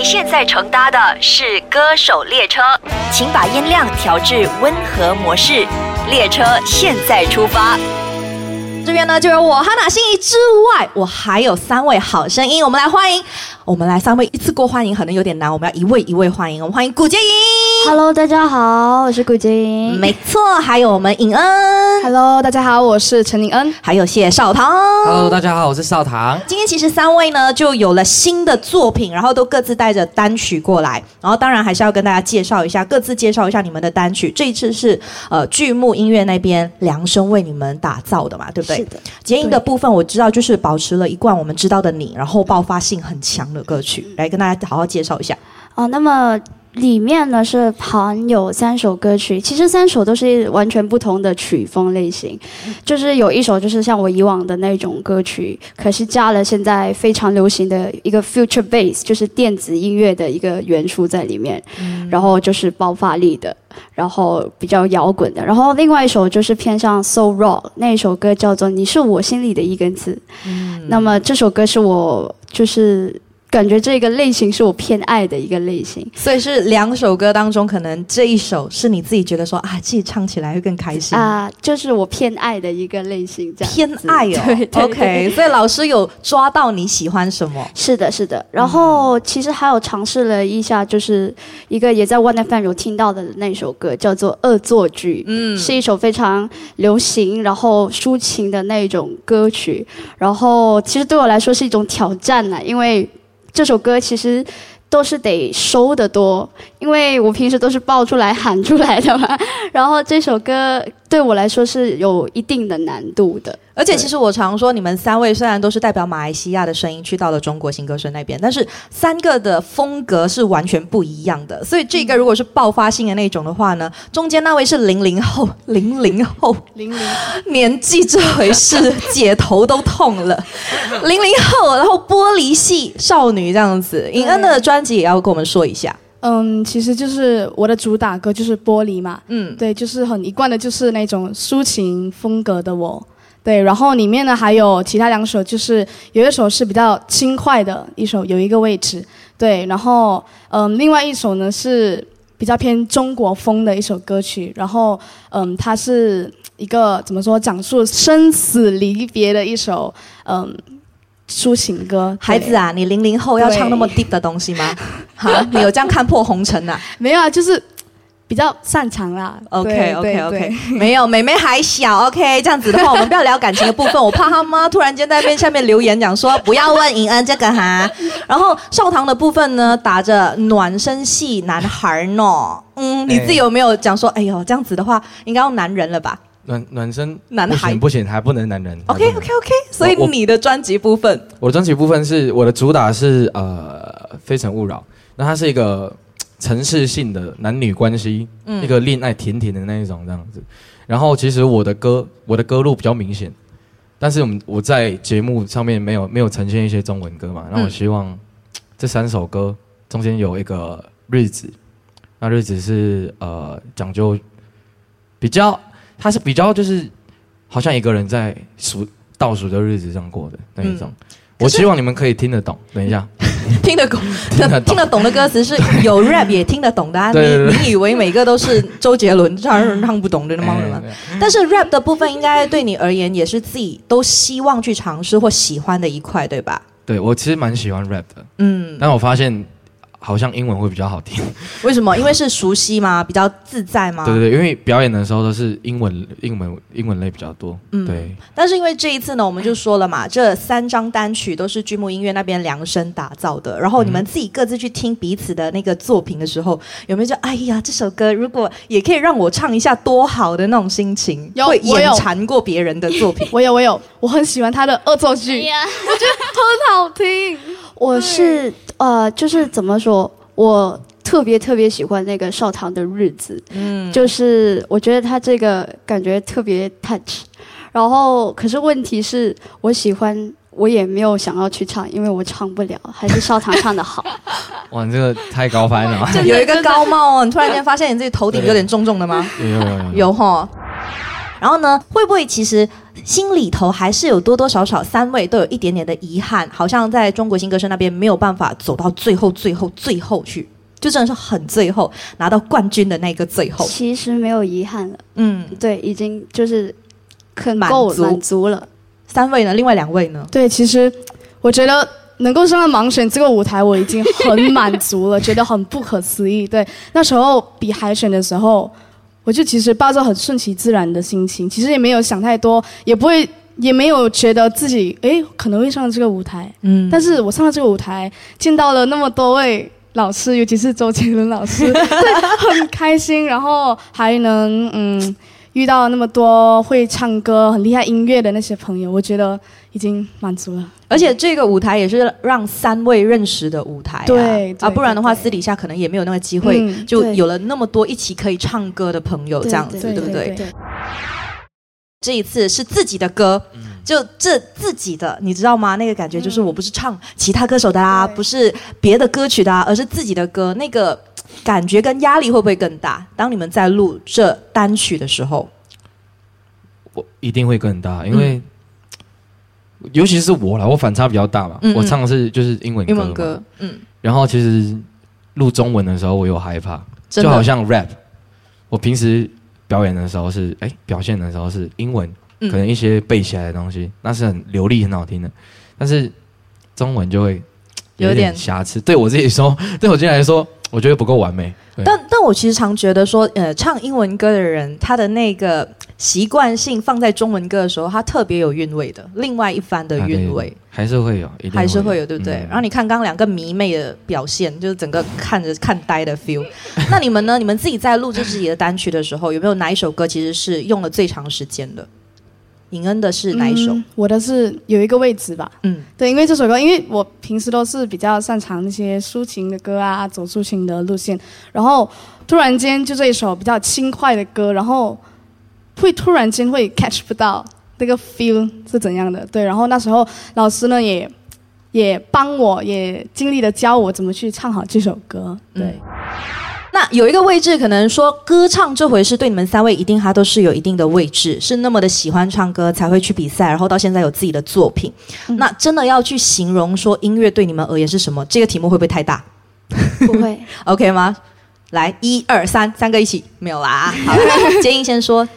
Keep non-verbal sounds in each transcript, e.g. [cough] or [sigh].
你现在乘搭的是歌手列车，请把音量调至温和模式。列车现在出发。这边呢，就有我哈娜心仪之外，我还有三位好声音，我们来欢迎，我们来三位一次过欢迎，可能有点难，我们要一位一位欢迎。我们欢迎古建英 Hello，大家好，我是古晶。没错，还有我们尹恩 Hello，大家好，我是陈宁恩。还有谢少棠。Hello，大家好，我是少棠。今天其实三位呢就有了新的作品，然后都各自带着单曲过来，然后当然还是要跟大家介绍一下，各自介绍一下你们的单曲。这一次是呃剧目音乐那边量身为你们打造的嘛，对不对？是的。结音的部分我知道就是保持了一贯我们知道的你，然后爆发性很强的歌曲，来跟大家好好介绍一下。哦，那么里面呢是含有三首歌曲，其实三首都是完全不同的曲风类型，就是有一首就是像我以往的那种歌曲，可是加了现在非常流行的一个 future bass，就是电子音乐的一个元素在里面，然后就是爆发力的。然后比较摇滚的，然后另外一首就是偏向 soul rock，那一首歌叫做《你是我心里的一根刺》。那么这首歌是我就是感觉这个类型是我偏爱的一个类型。所以是两首歌当中，可能这一首是你自己觉得说啊，自己唱起来会更开心。啊、就是我偏爱的一个类型，这样偏爱哦 [laughs] 对对对 OK，所以老师有抓到你喜欢什么？是的，是的。然后其实还有尝试了一下，就是一个也在 One FM 有听到的那首歌，叫做《恶作剧》，嗯，是一首非常流行，然后抒情的那种歌曲。然后其实对我来说是一种挑战呢，因为这首歌其实。都是得收的多，因为我平时都是爆出来喊出来的嘛。[laughs] 然后这首歌对我来说是有一定的难度的。而且其实我常说，你们三位虽然都是代表马来西亚的声音去到了中国新歌声那边，但是三个的风格是完全不一样的。所以这个如果是爆发性的那种的话呢，中间那位是零零后，零零后，零 [laughs] 零年纪这回事，姐头都痛了。零零后，然后玻璃系少女这样子，尹恩的专辑也要跟我们说一下。嗯，其实就是我的主打歌就是《玻璃》嘛，嗯，对，就是很一贯的，就是那种抒情风格的我。对，然后里面呢还有其他两首，就是有一首是比较轻快的一首，有一个位置。对，然后嗯，另外一首呢是比较偏中国风的一首歌曲，然后嗯，它是一个怎么说，讲述生死离别的一首嗯抒情歌。孩子啊，你零零后要唱那么 deep 的东西吗？[laughs] 哈，你有这样看破红尘啊？[laughs] 没有啊，就是比较擅长啦。OK OK OK，[laughs] 没有，妹妹还小 OK，这样子的话，我们不要聊感情的部分，我怕他妈突然间在下面留言讲说不要问尹恩这个哈。然后少棠的部分呢，打着暖身系男孩呢，嗯，你自己有没有讲说，哎呦，这样子的话应该要男人了吧暖暖身男孩不行不行，还不能男人。？OK OK OK，所以你的专辑部分，我的专辑部分是我的主打是呃《非诚勿扰》，那它是一个城市性的男女关系，嗯一个恋爱甜甜的那一种这样子。然后其实我的歌我的歌路比较明显，但是我们我在节目上面没有没有呈现一些中文歌嘛，那我嗯希望这三首歌中间有一个日子，那日子是呃讲究比较，它是比较就是好像一个人在数倒数的日子上过的那一种。嗯我希望你们可以听得懂。等一下，[laughs] [laughs] 听得懂，听得懂的歌词是有 rap 也听得懂的 [laughs] 啊。对对对你你以为每个都是周杰伦让人唱不懂的吗？哎但是 rap 的部分应该对你而言也是自己都希望去尝试或喜欢的一块，对吧？对我其实蛮喜欢 rap 的，嗯，但我发现好像英文会比较好听。为什么？因为是熟悉吗？比较自在吗？对对对，因为表演的时候都是英文英文英文类比较多。嗯对，但是因为这一次呢，我们就说了嘛，这三张单曲都是剧目音乐那边量身打造的。然后你们自己各自去听彼此的那个作品的时候，有没有就哎呀，这首歌如果也可以让我唱一下，多好的那种心情？有会眼我有馋过别人的作品。[laughs] 我有我有，我很喜欢他的恶作剧，我觉得，[laughs] 很好听。我是呃，就是怎么说，我特别特别喜欢那个少棠的日子，嗯，就是我觉得他这个感觉特别 touch，然后可是问题是我喜欢。我也没有想要去唱，因为我唱不了，还是少棠唱的好。[laughs] 哇，你这个太高翻了。[laughs] 有一 [laughs] 个高帽哦，你突然间发现你自己头顶有点重重的吗？有有有有有哈。然后呢，会不会其实心里头还是有多多少少三位都有一点点的遗憾，好像在中国新歌声那边没有办法走到最后、最后、最后去，就真的是很最后拿到冠军的那个最后。其实没有遗憾了，嗯，对，已经就是很满够足满足了。三位呢？另外两位呢？对，其实我觉得能够上到盲选这个舞台，我已经很满足了，[laughs] 觉得很不可思议。对，那时候比海选的时候，我就其实抱着很顺其自然的心情，其实也没有想太多，也不会，也没有觉得自己诶可能会上这个舞台。嗯，但是我上了这个舞台，见到了那么多位老师，尤其是周杰伦老师，对，很开心，然后还能嗯遇到那么多会唱歌、很厉害音乐的那些朋友，我觉得已经满足了。而且这个舞台也是让三位认识的舞台、啊，对对啊，不然的话私底下可能也没有那个机会，嗯就有了那么多一起可以唱歌的朋友，这样子，对对不对？对对，这一次是自己的歌，就这自己的，你知道吗？那个感觉就是我不是唱其他歌手的啦，对不是别的歌曲的啊，而是自己的歌，那个感觉跟压力会不会更大？当你们在录这单曲的时候，我一定会更大，因为、尤其是我啦，我反差比较大嘛。嗯嗯我唱的是就是英文歌，英文歌，嗯，然后其实录中文的时候，我有害怕，就好像 rap。我平时表演的时候是哎，表现的时候是英文，嗯可能一些背起来的东西，那是很流利、很好听的。但是中文就会有点瑕疵。对我自己说，[laughs] 对我自己来说，我觉得不够完美。但但我其实常觉得说，呃，唱英文歌的人，他的那个习惯性放在中文歌的时候，它特别有韵味的，另外一番的韵味。还是会有，一定还是会有，对不对？嗯然后你看刚刚两个迷妹的表现，就是整个看着看呆的 feel。[laughs] 那你们呢？你们自己在录制自己的单曲的时候，有没有哪一首歌其实是用了最长时间的？尹恩的是哪一首？嗯我的是有一个位置吧。嗯对，因为这首歌，因为我平时都是比较擅长那些抒情的歌啊，走抒情的路线，然后突然间就这一首比较轻快的歌，然后会突然间会 catch 不到那个 feel 是怎样的。对，然后那时候老师呢也也帮我，也尽力的教我怎么去唱好这首歌。对。嗯那有一个位置，可能说歌唱这回事，对你们三位一定它都是有一定的位置，是那么的喜欢唱歌才会去比赛，然后到现在有自己的作品。那真的要去形容说音乐对你们而言是什么，这个题目会不会太大不会。[laughs] OK 吗？来，一二三，三个一起，没有啦。好，[laughs] 建英先说。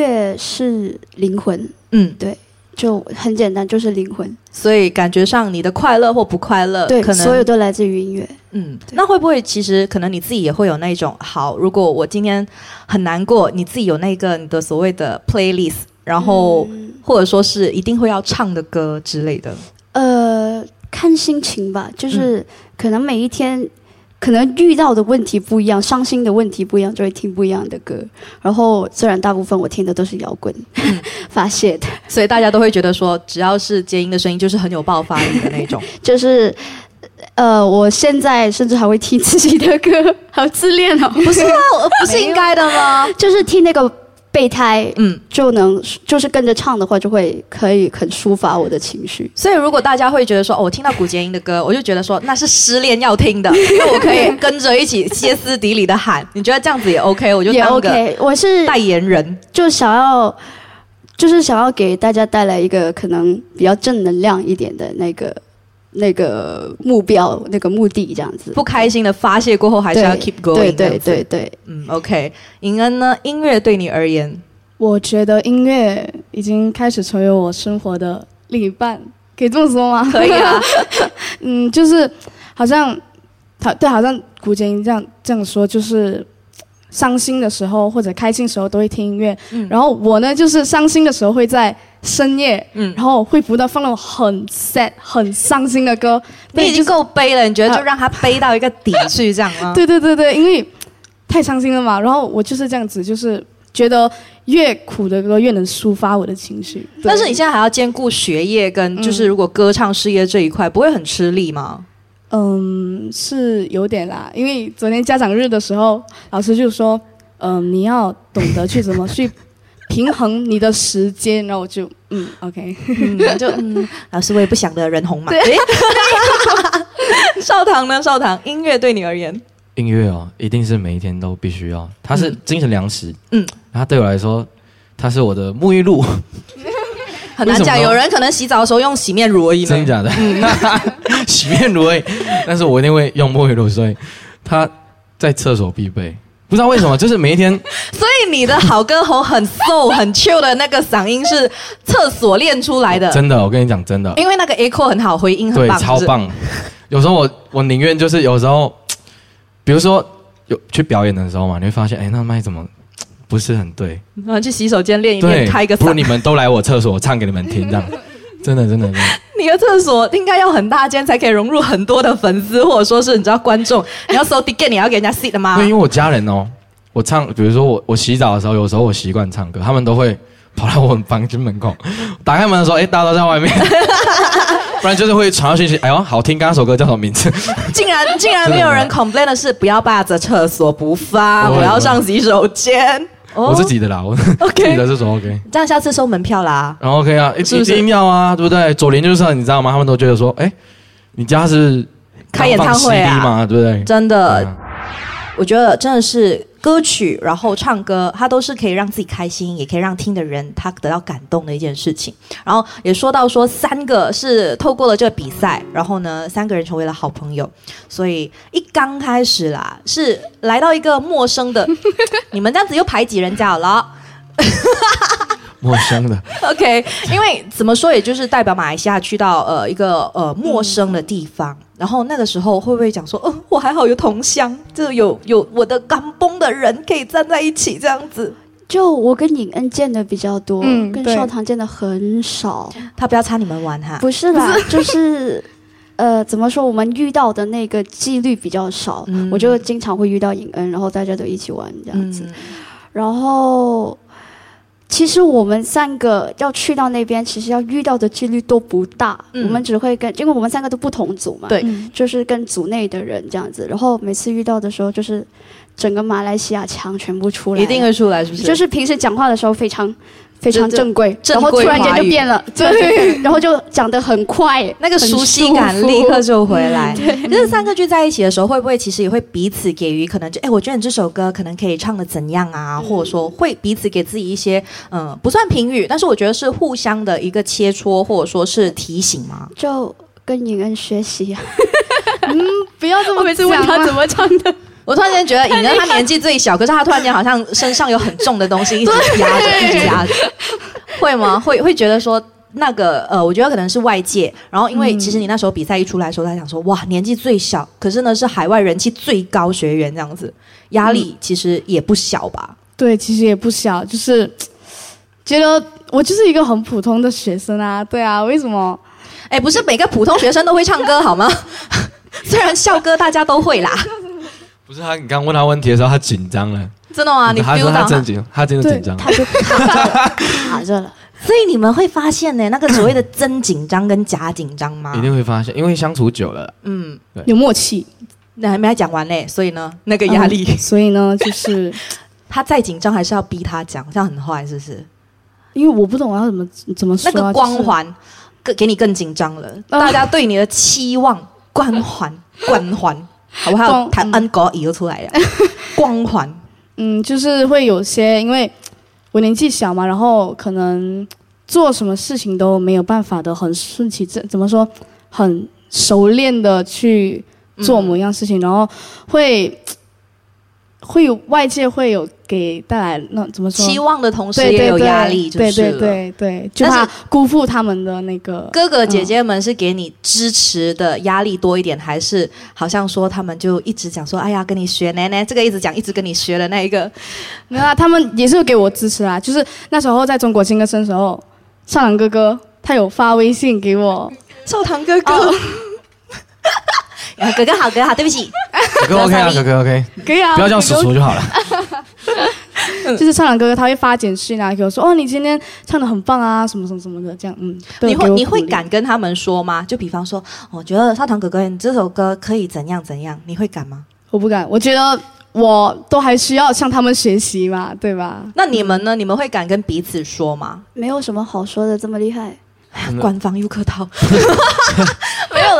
乐是灵魂，嗯，对就很简单，就是灵魂。所以感觉上你的快乐或不快乐，对，呃可能所有都来自于音乐。嗯，那会不会其实可能你自己也会有那种好，如果我今天很难过，你自己有那个你的所谓的 playlist，然后、嗯或者说是一定会要唱的歌之类的。呃，看心情吧，嗯就是可能每一天。可能遇到的问题不一样，伤心的问题不一样，就会听不一样的歌。然后，虽然大部分我听的都是摇滚，嗯 [laughs] 发泄的，所以大家都会觉得说，只要是接音的声音，就是很有爆发力的那种。[laughs] 就是，呃，我现在甚至还会听自己的歌，好自恋哦。不是啊？不是应该的吗？[laughs] 就是听那个备胎，嗯，就能就是跟着唱的话，就会可以很抒发我的情绪。所以如果大家会觉得说，哦，我听到古洁英的歌，我就觉得说那是失恋要听的，[laughs] 因为我可以跟着一起歇斯底里的喊。你觉得这样子也 OK？我就也当个 OK，我是代言人。就想要，就是想要给大家带来一个可能比较正能量一点的那个那个目标、那个目的，这样子。不开心的发泄过后，还是要 keep going 对对对对，嗯，OK。尹恩呢？音乐对你而言，我觉得音乐已经开始成为我生活的另一半，可以这么说吗？可以啊。[laughs] 嗯，就是好像，好对，好像古建英这样这样说，就是伤心的时候或者开心的时候都会听音乐。嗯然后我呢，就是伤心的时候会在深夜，嗯然后会不断放那种很 sad、很伤心的歌。对，你已经够悲了，你觉得就让他悲到一个底去，这样吗？[laughs] 对对对对，因为太伤心了嘛。然后我就是这样子，就是觉得越苦的歌越能抒发我的情绪。但是你现在还要兼顾学业跟就是如果歌唱事业这一块，不会很吃力吗？嗯，是有点啦，因为昨天家长日的时候，老师就说，嗯、你要懂得去怎么去平衡你的时间，然后我就，嗯，OK，嗯，就嗯，老师我也不想得人红嘛。[laughs] 少棠呢？少棠，音乐对你而言，音乐哦，一定是每一天都必须要，它是嗯精神粮食。嗯，它对我来说，它是我的沐浴露，[laughs] 很难讲，有人可能洗澡的时候用洗面乳而已。真的假的？[laughs] 洗面乳而已，但是我一定会用沐浴露，所以它在厕所必备。不知道为什么，就是每一天 [laughs] 所以你的好歌喉很 soul 很 chill 的那个嗓音是厕所练出来的，真的，我跟你讲，真的，因为那个 echo 很好，回音很对，棒，是不是。超棒。有时候我我宁愿就是有时候，比如说有去表演的时候嘛，你会发现，哎，那麦怎么不是很对？然后去洗手间练一对练，，开个嗓不如你。们都来我厕所，我唱给你们听，这样。真的，真的，真的，你的厕所应该要很大间，才可以融入很多的粉丝，或者说是你知道观众。你要 so [laughs] ticket，你要给人家 seat 的吗对，？因为我家人哦，我唱，比如说我我洗澡的时候，有时候我习惯唱歌，他们都会跑到我们房间门口，[laughs] 打开门的时候，哎，大家都在外面，[laughs] 不然就是会传到讯息，哎呦，好听，刚刚首歌叫什么名字？竟然竟然没有人 complain 的是不要霸着厕所不发，我要上洗手间。哦我自己的啦，我 [laughs] OK 自己的这种 OK。这样下次收门票啦。然后 OK 啊，一是不是一定要啊，对不对？左邻右舍，你知道吗？他们都觉得说，哎，你家是开演唱会吗？对不对？真的，啊我觉得真的是歌曲，然后唱歌，它都是可以让自己开心，也可以让听的人他得到感动的一件事情。然后也说到说，三个是透过了这个比赛，然后呢，三个人成为了好朋友。所以一刚开始啦，是来到一个陌生的，你们这样子又排挤人家了。[laughs] 陌生的，[laughs] OK，因为怎么说，也就是代表马来西亚去到呃一个呃陌生的地方，然后那个时候会不会讲说，哦，我还好有同乡，就有有我的港崩的人可以站在一起这样子。就我跟尹恩见的比较多，嗯跟少棠见的很少。他不要插你们玩哈，不是啦，[laughs] 就是呃，怎么说？我们遇到的那个几率比较少，嗯我就经常会遇到尹恩，然后大家都一起玩这样子。嗯然后，其实我们三个要去到那边，其实要遇到的几率都不大。嗯我们只会跟，因为我们三个都不同组嘛，对嗯就是跟组内的人这样子。然后每次遇到的时候，就是整个马来西亚腔全部出来，一定会出来，是不是？就是平时讲话的时候非常非常正规，正然后突然间就变了，[laughs] 对，然后就讲得很快，[laughs] 那个熟悉感立刻就回来。[laughs] 就是三个聚在一起的时候，会不会其实也会彼此给予可能就哎，我觉得你这首歌可能可以唱的怎样啊，或者说会彼此给自己一些嗯、呃不算评语，但是我觉得是互相的一个切磋，或者说是提醒嘛。就跟尹恩学习啊。不要这么讲嘛么唱的，我突然间觉得尹恩他年纪最小，可是他突然间好像身上有很重的东西一直压着，[laughs] 一直压着，会吗？会会觉得说那个呃，我觉得可能是外界，然后因为其实你那时候比赛一出来的时候，他想说哇，年纪最小，可是呢是海外人气最高学员这样子，压力其实也不小吧？对，其实也不小，就是觉得我就是一个很普通的学生啊，对啊，为什么？哎，不是每个普通学生都会唱歌好吗？[laughs] 虽然校歌大家都会啦，不是他，你刚问他问题的时候，他紧张了。真的吗？你他 feel 说他到真紧，他真的紧张。他就 [laughs] 卡着了，卡着了。所以你们会发现呢，那个所谓的真紧张跟假紧张吗一？定会发现，因为相处久了，嗯，有默契，那还没讲完嘞，所以呢，那个压力。嗯所以呢，就是 [laughs] 他再紧张还是要逼他讲，这样很坏，是不是？因为我不懂我要怎么怎么说啊、那个光环更给你更紧张了，大家对你的期望、光环、[laughs] 光环，好不好？光台安国语又出来了，[laughs] 光环。嗯，就是会有些，因为我年纪小嘛，然后可能做什么事情都没有办法的很顺其自，怎么说，很熟练的去做某样事情，然后会会有外界会有给带来那怎么说？期望的同时也有对压力，就对对。对对，就怕辜负他们的那个。哥哥姐姐们是给你支持的压力多一点，还是好像说他们就一直讲说，哎呀，跟你学奶奶这个一直讲，一直跟你学的那一个，没有啊，他们也是给我支持啊。就是那时候在中国新歌声的时候，少朗哥哥他有发微信给我，少堂哥哥。[laughs] 啊哥哥好，哥哥好，对不起，[laughs] 哥哥 OK 啊，哥哥 OK，可以啊，不要叫叔叔就好了。[laughs] 就是唱朗哥哥他会发简讯啊，给我说哦，你今天唱的很棒啊，什么什么什么的，这样嗯，你会你会敢跟他们说吗？就比方说，我觉得少堂哥哥你这首歌可以怎样怎样，你会敢吗？我不敢，我觉得我都还需要向他们学习嘛，对吧？那你们呢？你们会敢跟彼此说吗？没有什么好说的，这么厉害。[laughs] 官方又客套，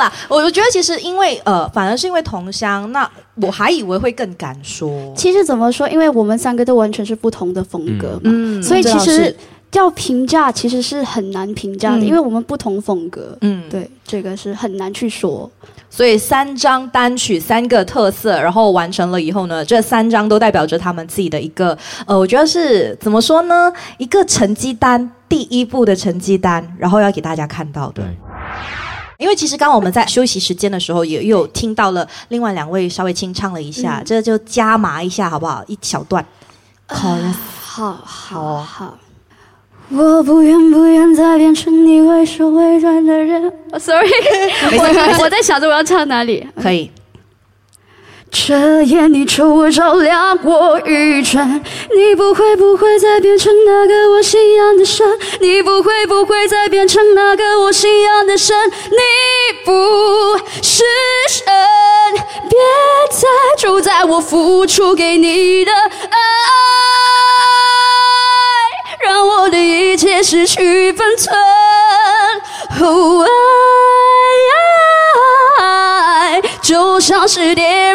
啦。我我觉得其实因为呃，反而是因为同乡，那我还以为会更敢说。其实怎么说，因为我们三个都完全是不同的风格嘛，嗯所以其实要评价其实是很难评价的，嗯因为我们不同风格。嗯，对，这个是很难去说。所以三张单曲三个特色，然后完成了以后呢，这三张都代表着他们自己的一个呃，我觉得是怎么说呢？一个成绩单，第一步的成绩单，然后要给大家看到的对。，因为其实刚刚我们在休息时间的时候，也有听到了另外两位稍微清唱了一下，这就加麻一下好不好？一小段。好，好，好哦好。我不愿不愿再变成你会说会转的人。哦 Sorry，[laughs] 我我在想着我要唱哪里。可以。这夜你求我照亮我愚蠢，你不会不会再变成那个我信仰的神，你不会不会再变成那个我信仰的神，你不是神，别再主宰我付出给你的爱，让我的一切失去分寸。哦爱就像是电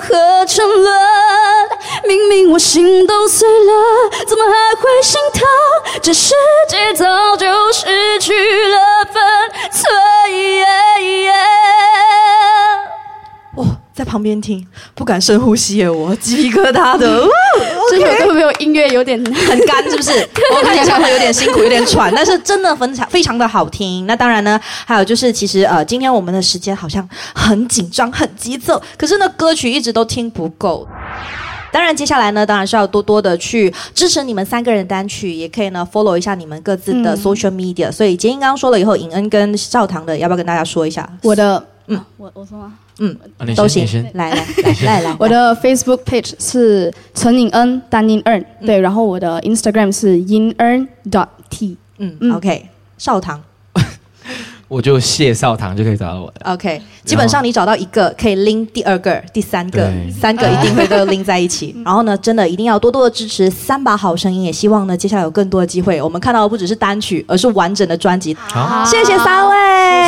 和沉沦。明明我心都碎了，怎么还会心疼？这世界早就失去了分寸。哦，在旁边听，不敢深呼吸耶，我鸡皮疙瘩的。[laughs] 哦这首歌没有音乐，有点很干，是不是？[laughs] 我看你唱的有点辛苦，有点喘，但是真的非常非常的好听。那当然呢，还有就是，其实呃，今天我们的时间好像很紧张、很急奏，可是呢，歌曲一直都听不够。当然，接下来呢，当然是要多多的去支持你们三个人的单曲，也可以呢 follow 一下你们各自的嗯 social media。所以杰英刚刚说了以后，尹恩跟赵唐的要不要跟大家说一下？我的，嗯嗯，我我说吗？啊你都行 [laughs] 来 [laughs] 来来来来，我的 Facebook page 是陈颖恩单音恩，对，然后我的 Instagram 是 in n dot t。嗯嗯 OK，少棠 [laughs] 我就谢少堂就可以找到我的。OK，基本上你找到一个可以拎第二个、第三个，三个一定会都拎在一起。然后呢，真的一定要多多的支持三把好声音，也希望呢接下来有更多的机会，我们看到的不只是单曲，而是完整的专辑。好。谢谢三位，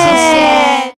谢谢。